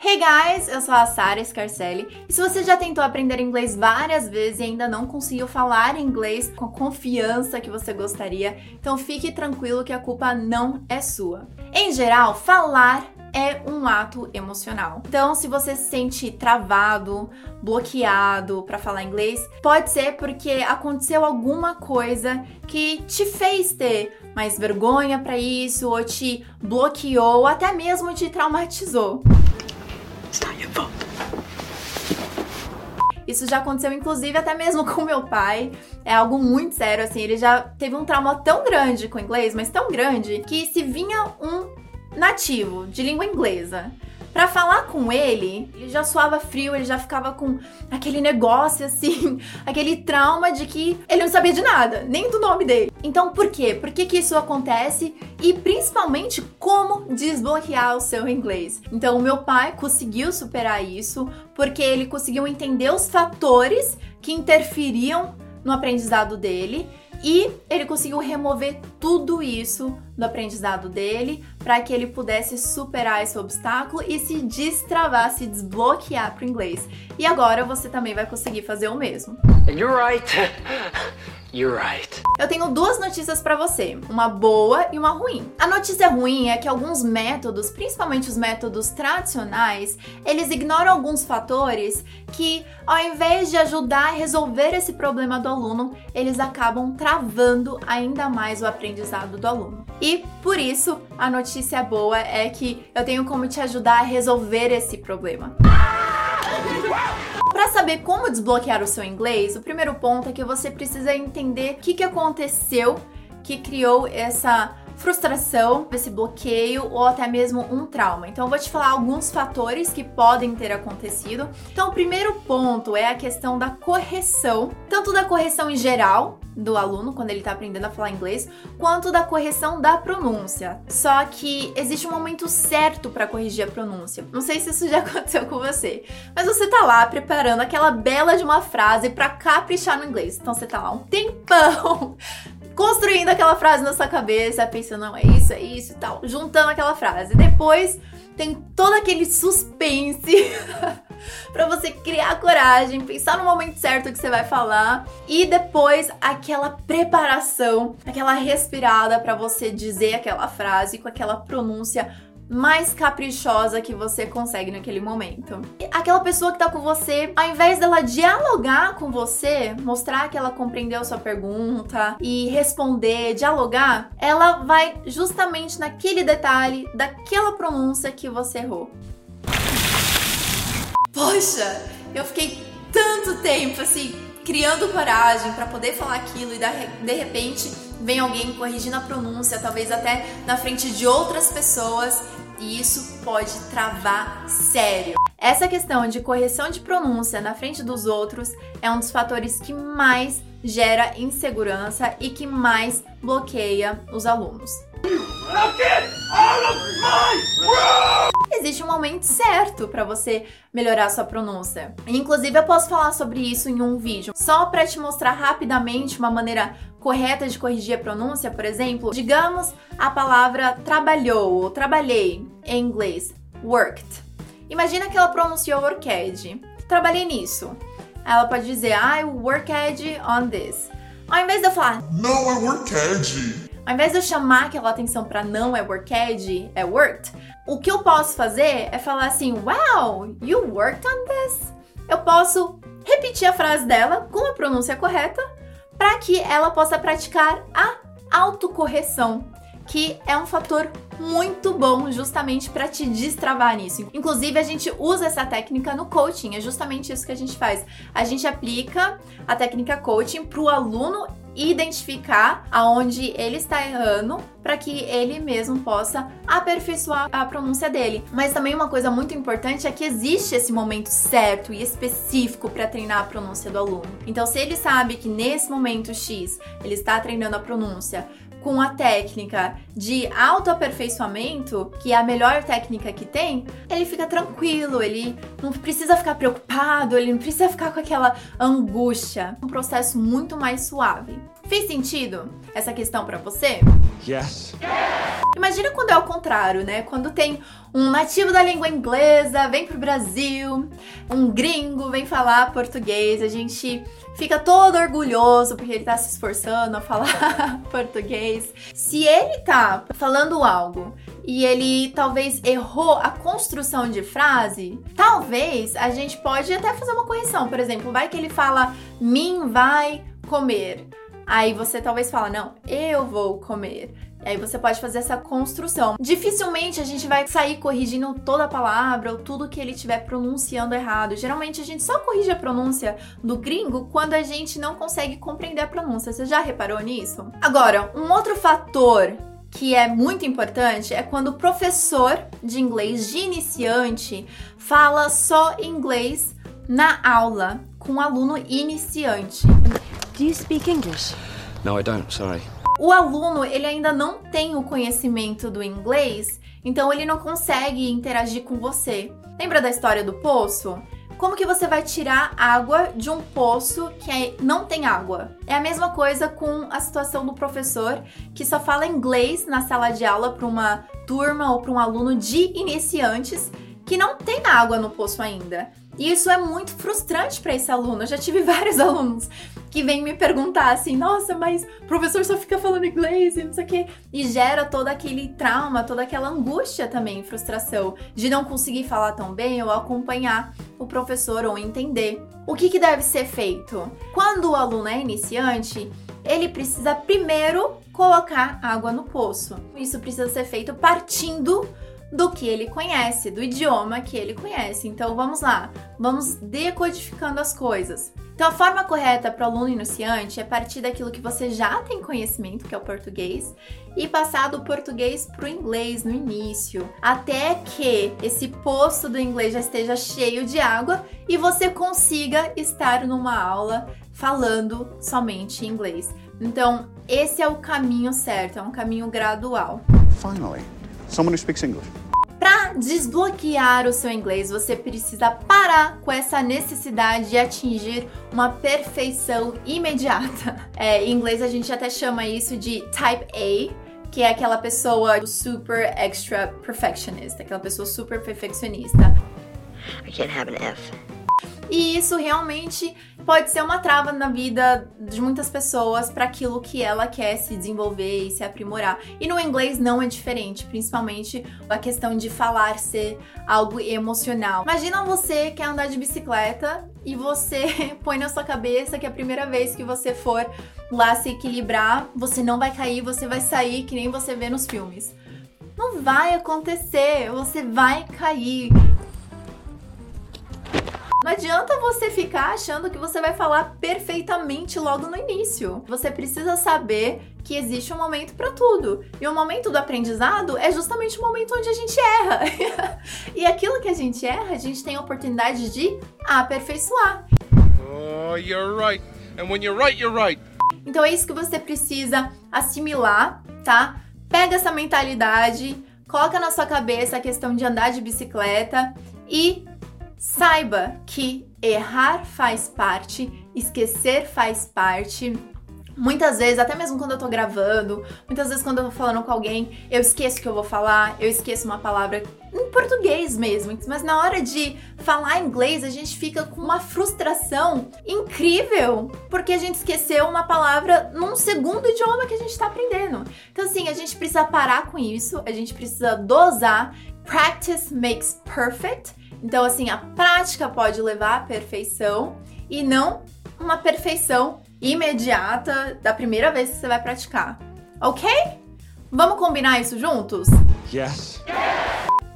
Hey guys, eu sou a Sara Scarcelli e se você já tentou aprender inglês várias vezes e ainda não conseguiu falar inglês com a confiança que você gostaria, então fique tranquilo que a culpa não é sua. Em geral, falar é um ato emocional. Então, se você se sente travado, bloqueado para falar inglês, pode ser porque aconteceu alguma coisa que te fez ter mais vergonha para isso, ou te bloqueou, ou até mesmo te traumatizou. Isso já aconteceu, inclusive, até mesmo com meu pai. É algo muito sério, assim. Ele já teve um trauma tão grande com o inglês, mas tão grande, que se vinha um nativo de língua inglesa para falar com ele, ele já suava frio, ele já ficava com aquele negócio assim, aquele trauma de que ele não sabia de nada, nem do nome dele. Então, por quê? Por que, que isso acontece? E principalmente, como desbloquear o seu inglês. Então, o meu pai conseguiu superar isso porque ele conseguiu entender os fatores que interferiam no aprendizado dele e ele conseguiu remover tudo isso do aprendizado dele para que ele pudesse superar esse obstáculo e se destravar, se desbloquear para o inglês. E agora você também vai conseguir fazer o mesmo. You're right. You're right. Eu tenho duas notícias para você, uma boa e uma ruim. A notícia ruim é que alguns métodos, principalmente os métodos tradicionais, eles ignoram alguns fatores que, ao invés de ajudar a resolver esse problema do aluno, eles acabam travando ainda mais o aprendizado do aluno. E por isso, a notícia boa é que eu tenho como te ajudar a resolver esse problema. Para saber como desbloquear o seu inglês, o primeiro ponto é que você precisa entender o que, que aconteceu que criou essa frustração, esse bloqueio ou até mesmo um trauma. Então eu vou te falar alguns fatores que podem ter acontecido. Então o primeiro ponto é a questão da correção, tanto da correção em geral do aluno quando ele está aprendendo a falar inglês, quanto da correção da pronúncia. Só que existe um momento certo para corrigir a pronúncia. Não sei se isso já aconteceu com você, mas você tá lá preparando aquela bela de uma frase para caprichar no inglês. Então você tá lá um tempão construindo aquela frase na sua cabeça, pensando, não, é isso, é isso e tal, juntando aquela frase. Depois tem todo aquele suspense para você criar coragem, pensar no momento certo que você vai falar e depois aquela preparação, aquela respirada para você dizer aquela frase com aquela pronúncia mais caprichosa que você consegue naquele momento. Aquela pessoa que tá com você, ao invés dela dialogar com você, mostrar que ela compreendeu sua pergunta e responder, dialogar, ela vai justamente naquele detalhe daquela pronúncia que você errou. Poxa, eu fiquei tanto tempo assim criando coragem para poder falar aquilo e de repente vem alguém corrigindo a pronúncia, talvez até na frente de outras pessoas e isso pode travar sério. Essa questão de correção de pronúncia na frente dos outros é um dos fatores que mais gera insegurança e que mais bloqueia os alunos. Existe um momento certo para você melhorar sua pronúncia. Inclusive, eu posso falar sobre isso em um vídeo, só para te mostrar rapidamente uma maneira correta de corrigir a pronúncia, por exemplo, digamos a palavra trabalhou ou trabalhei em inglês, worked. Imagina que ela pronunciou worked. Trabalhei nisso. Ela pode dizer I worked on this. Ao invés de eu falar Não é worked. Ao invés de eu chamar aquela atenção para não é worked, é worked, o que eu posso fazer é falar assim: Wow, you worked on this? Eu posso repetir a frase dela com a pronúncia correta para que ela possa praticar a autocorreção, que é um fator muito bom justamente para te destravar nisso. Inclusive, a gente usa essa técnica no coaching, é justamente isso que a gente faz. A gente aplica a técnica coaching para o aluno identificar aonde ele está errando para que ele mesmo possa aperfeiçoar a pronúncia dele. Mas também uma coisa muito importante é que existe esse momento certo e específico para treinar a pronúncia do aluno. Então, se ele sabe que nesse momento X ele está treinando a pronúncia com a técnica de autoaperfeiçoamento, que é a melhor técnica que tem, ele fica tranquilo, ele não precisa ficar preocupado, ele não precisa ficar com aquela angústia. Um processo muito mais suave. Fez sentido essa questão para você? Yes. Imagina quando é o contrário, né? Quando tem um nativo da língua inglesa vem pro Brasil, um gringo vem falar português, a gente fica todo orgulhoso porque ele tá se esforçando a falar português. Se ele tá falando algo e ele talvez errou a construção de frase, talvez a gente pode até fazer uma correção. Por exemplo, vai que ele fala mim vai comer. Aí você talvez fala, não, eu vou comer. E aí você pode fazer essa construção. Dificilmente a gente vai sair corrigindo toda a palavra ou tudo que ele estiver pronunciando errado. Geralmente a gente só corrige a pronúncia do gringo quando a gente não consegue compreender a pronúncia. Você já reparou nisso? Agora, um outro fator que é muito importante é quando o professor de inglês de iniciante fala só inglês na aula com um aluno iniciante. Do you speak English? No, I don't, sorry. O aluno, ele ainda não tem o conhecimento do inglês, então ele não consegue interagir com você. Lembra da história do poço? Como que você vai tirar água de um poço que é, não tem água? É a mesma coisa com a situação do professor que só fala inglês na sala de aula para uma turma ou para um aluno de iniciantes que não tem água no poço ainda. E isso é muito frustrante para esse aluno. Eu já tive vários alunos que vêm me perguntar assim: nossa, mas o professor só fica falando inglês e não sei o quê. E gera todo aquele trauma, toda aquela angústia também, frustração de não conseguir falar tão bem ou acompanhar o professor ou entender. O que, que deve ser feito? Quando o aluno é iniciante, ele precisa primeiro colocar água no poço. Isso precisa ser feito partindo do que ele conhece, do idioma que ele conhece. Então vamos lá, vamos decodificando as coisas. Então a forma correta para o aluno iniciante é partir daquilo que você já tem conhecimento, que é o português, e passar do português para o inglês no início, até que esse poço do inglês já esteja cheio de água e você consiga estar numa aula falando somente inglês. Então, esse é o caminho certo, é um caminho gradual. Finally, someone who speaks English. Para desbloquear o seu inglês, você precisa parar com essa necessidade de atingir uma perfeição imediata. É, em inglês a gente até chama isso de type A, que é aquela pessoa super extra perfectionist, aquela pessoa super perfeccionista. I can't have an F. E isso realmente pode ser uma trava na vida de muitas pessoas para aquilo que ela quer se desenvolver e se aprimorar. E no inglês não é diferente, principalmente a questão de falar ser algo emocional. Imagina você quer andar de bicicleta e você põe na sua cabeça que a primeira vez que você for lá se equilibrar, você não vai cair, você vai sair que nem você vê nos filmes. Não vai acontecer, você vai cair. Não adianta você ficar achando que você vai falar perfeitamente logo no início. Você precisa saber que existe um momento para tudo. E o momento do aprendizado é justamente o momento onde a gente erra. e aquilo que a gente erra, a gente tem a oportunidade de aperfeiçoar. Oh, you're right. And when you're right, you're right. Então é isso que você precisa assimilar, tá? Pega essa mentalidade, coloca na sua cabeça a questão de andar de bicicleta e Saiba que errar faz parte, esquecer faz parte. Muitas vezes, até mesmo quando eu tô gravando, muitas vezes quando eu tô falando com alguém, eu esqueço que eu vou falar, eu esqueço uma palavra em português mesmo. Mas na hora de falar inglês, a gente fica com uma frustração incrível, porque a gente esqueceu uma palavra num segundo idioma que a gente tá aprendendo. Então, assim, a gente precisa parar com isso, a gente precisa dosar. Practice makes perfect. Então, assim, a prática pode levar à perfeição e não uma perfeição imediata da primeira vez que você vai praticar. Ok? Vamos combinar isso juntos? Yes.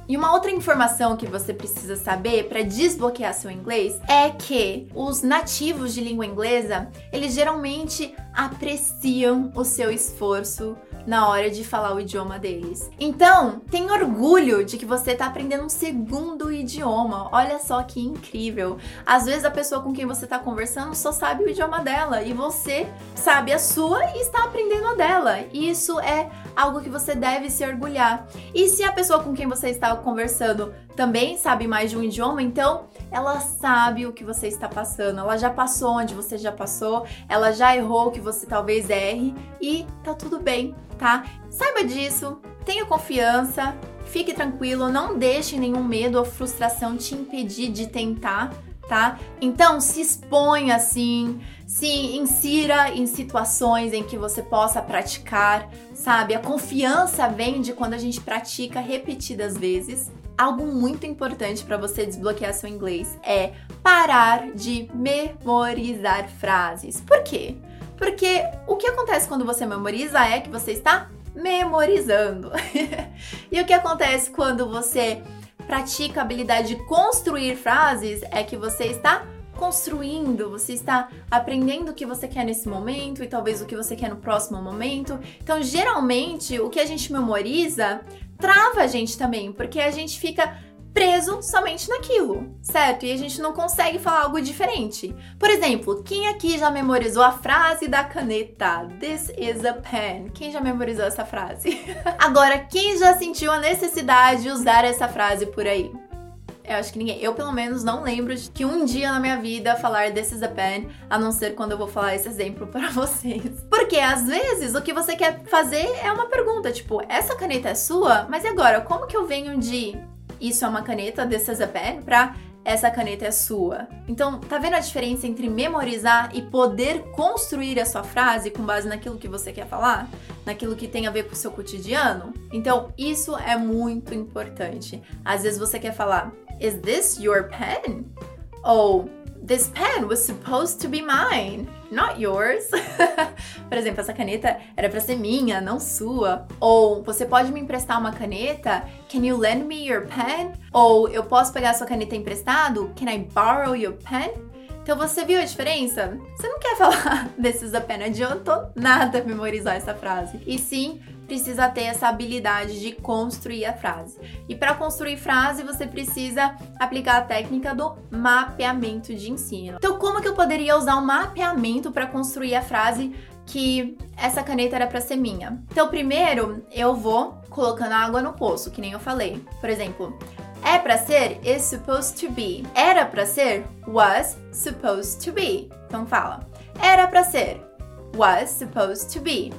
E uma outra informação que você precisa saber para desbloquear seu inglês é que os nativos de língua inglesa, eles geralmente apreciam o seu esforço na hora de falar o idioma deles. Então, tenha orgulho de que você está aprendendo um segundo idioma. Olha só que incrível. Às vezes a pessoa com quem você está conversando só sabe o idioma dela e você sabe a sua e está aprendendo a dela. Isso é algo que você deve se orgulhar. E se a pessoa com quem você está conversando também sabe mais de um idioma, então ela sabe o que você está passando, ela já passou onde você já passou, ela já errou o que você talvez erre e tá tudo bem, tá? Saiba disso, tenha confiança, fique tranquilo, não deixe nenhum medo ou frustração te impedir de tentar, tá? Então se exponha assim, se insira em situações em que você possa praticar, sabe? A confiança vem de quando a gente pratica repetidas vezes. Algo muito importante para você desbloquear seu inglês é parar de memorizar frases. Por quê? Porque o que acontece quando você memoriza é que você está memorizando. e o que acontece quando você pratica a habilidade de construir frases é que você está construindo, você está aprendendo o que você quer nesse momento e talvez o que você quer no próximo momento. Então, geralmente, o que a gente memoriza trava a gente também, porque a gente fica preso somente naquilo, certo? E a gente não consegue falar algo diferente. Por exemplo, quem aqui já memorizou a frase da caneta? This is a pen. Quem já memorizou essa frase? Agora, quem já sentiu a necessidade de usar essa frase por aí? Eu acho que ninguém. Eu, pelo menos, não lembro de que um dia na minha vida falar This is a pen, a não ser quando eu vou falar esse exemplo para vocês. Porque às vezes o que você quer fazer é uma pergunta, tipo, essa caneta é sua? Mas e agora? Como que eu venho de isso é uma caneta, this is a pen, pra essa caneta é sua. Então, tá vendo a diferença entre memorizar e poder construir a sua frase com base naquilo que você quer falar? Naquilo que tem a ver com o seu cotidiano? Então, isso é muito importante. Às vezes você quer falar, Is this your pen? Ou This pen was supposed to be mine, not yours. Por exemplo, essa caneta era para ser minha, não sua. Ou você pode me emprestar uma caneta? Can you lend me your pen? Ou eu posso pegar sua caneta emprestado? Can I borrow your pen? Então você viu a diferença? Você não quer falar this is a pen, não adiantou nada memorizar essa frase. E sim, precisa ter essa habilidade de construir a frase. E para construir frase, você precisa aplicar a técnica do mapeamento de ensino. Então, como que eu poderia usar um mapeamento para construir a frase que essa caneta era para ser minha? Então, primeiro, eu vou colocando água no poço, que nem eu falei. Por exemplo, é para ser is supposed to be. Era para ser was supposed to be. Então fala. Era para ser was supposed to be.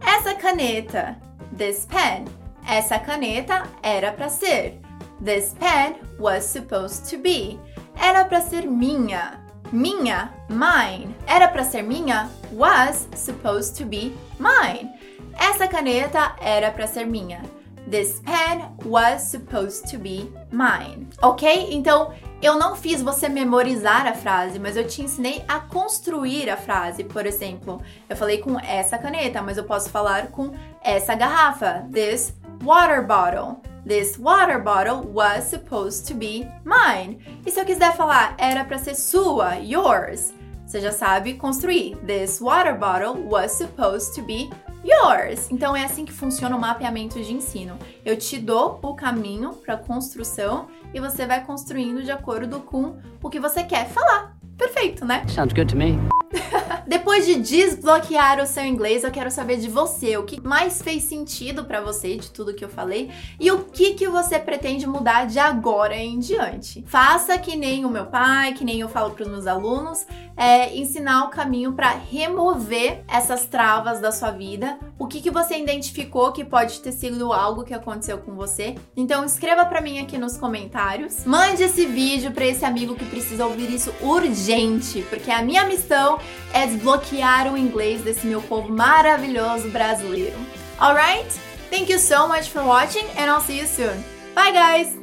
Essa caneta, this pen, essa caneta era para ser. This pen was supposed to be. Era para ser minha. Minha, mine. Era para ser minha, was supposed to be mine. Essa caneta era para ser minha. This pen was supposed to be mine. Ok? Então, eu não fiz você memorizar a frase, mas eu te ensinei a construir a frase. Por exemplo, eu falei com essa caneta, mas eu posso falar com essa garrafa. This water bottle. This water bottle was supposed to be mine. E se eu quiser falar era para ser sua, yours, você já sabe construir. This water bottle was supposed to be yours. Então é assim que funciona o mapeamento de ensino. Eu te dou o caminho para construção e você vai construindo de acordo com o que você quer falar. Perfeito, né? Sounds good to me. Depois de desbloquear o seu inglês, eu quero saber de você, o que mais fez sentido para você de tudo que eu falei e o que que você pretende mudar de agora em diante. Faça que nem o meu pai, que nem eu falo para os meus alunos, é, ensinar o caminho para remover essas travas da sua vida. O que que você identificou que pode ter sido algo que aconteceu com você? Então escreva para mim aqui nos comentários. Mande esse vídeo para esse amigo que precisa ouvir isso urgente, porque a minha missão é desbloquear o inglês desse meu povo maravilhoso brasileiro. Alright? Thank you so much for watching and I'll see you soon. Bye guys!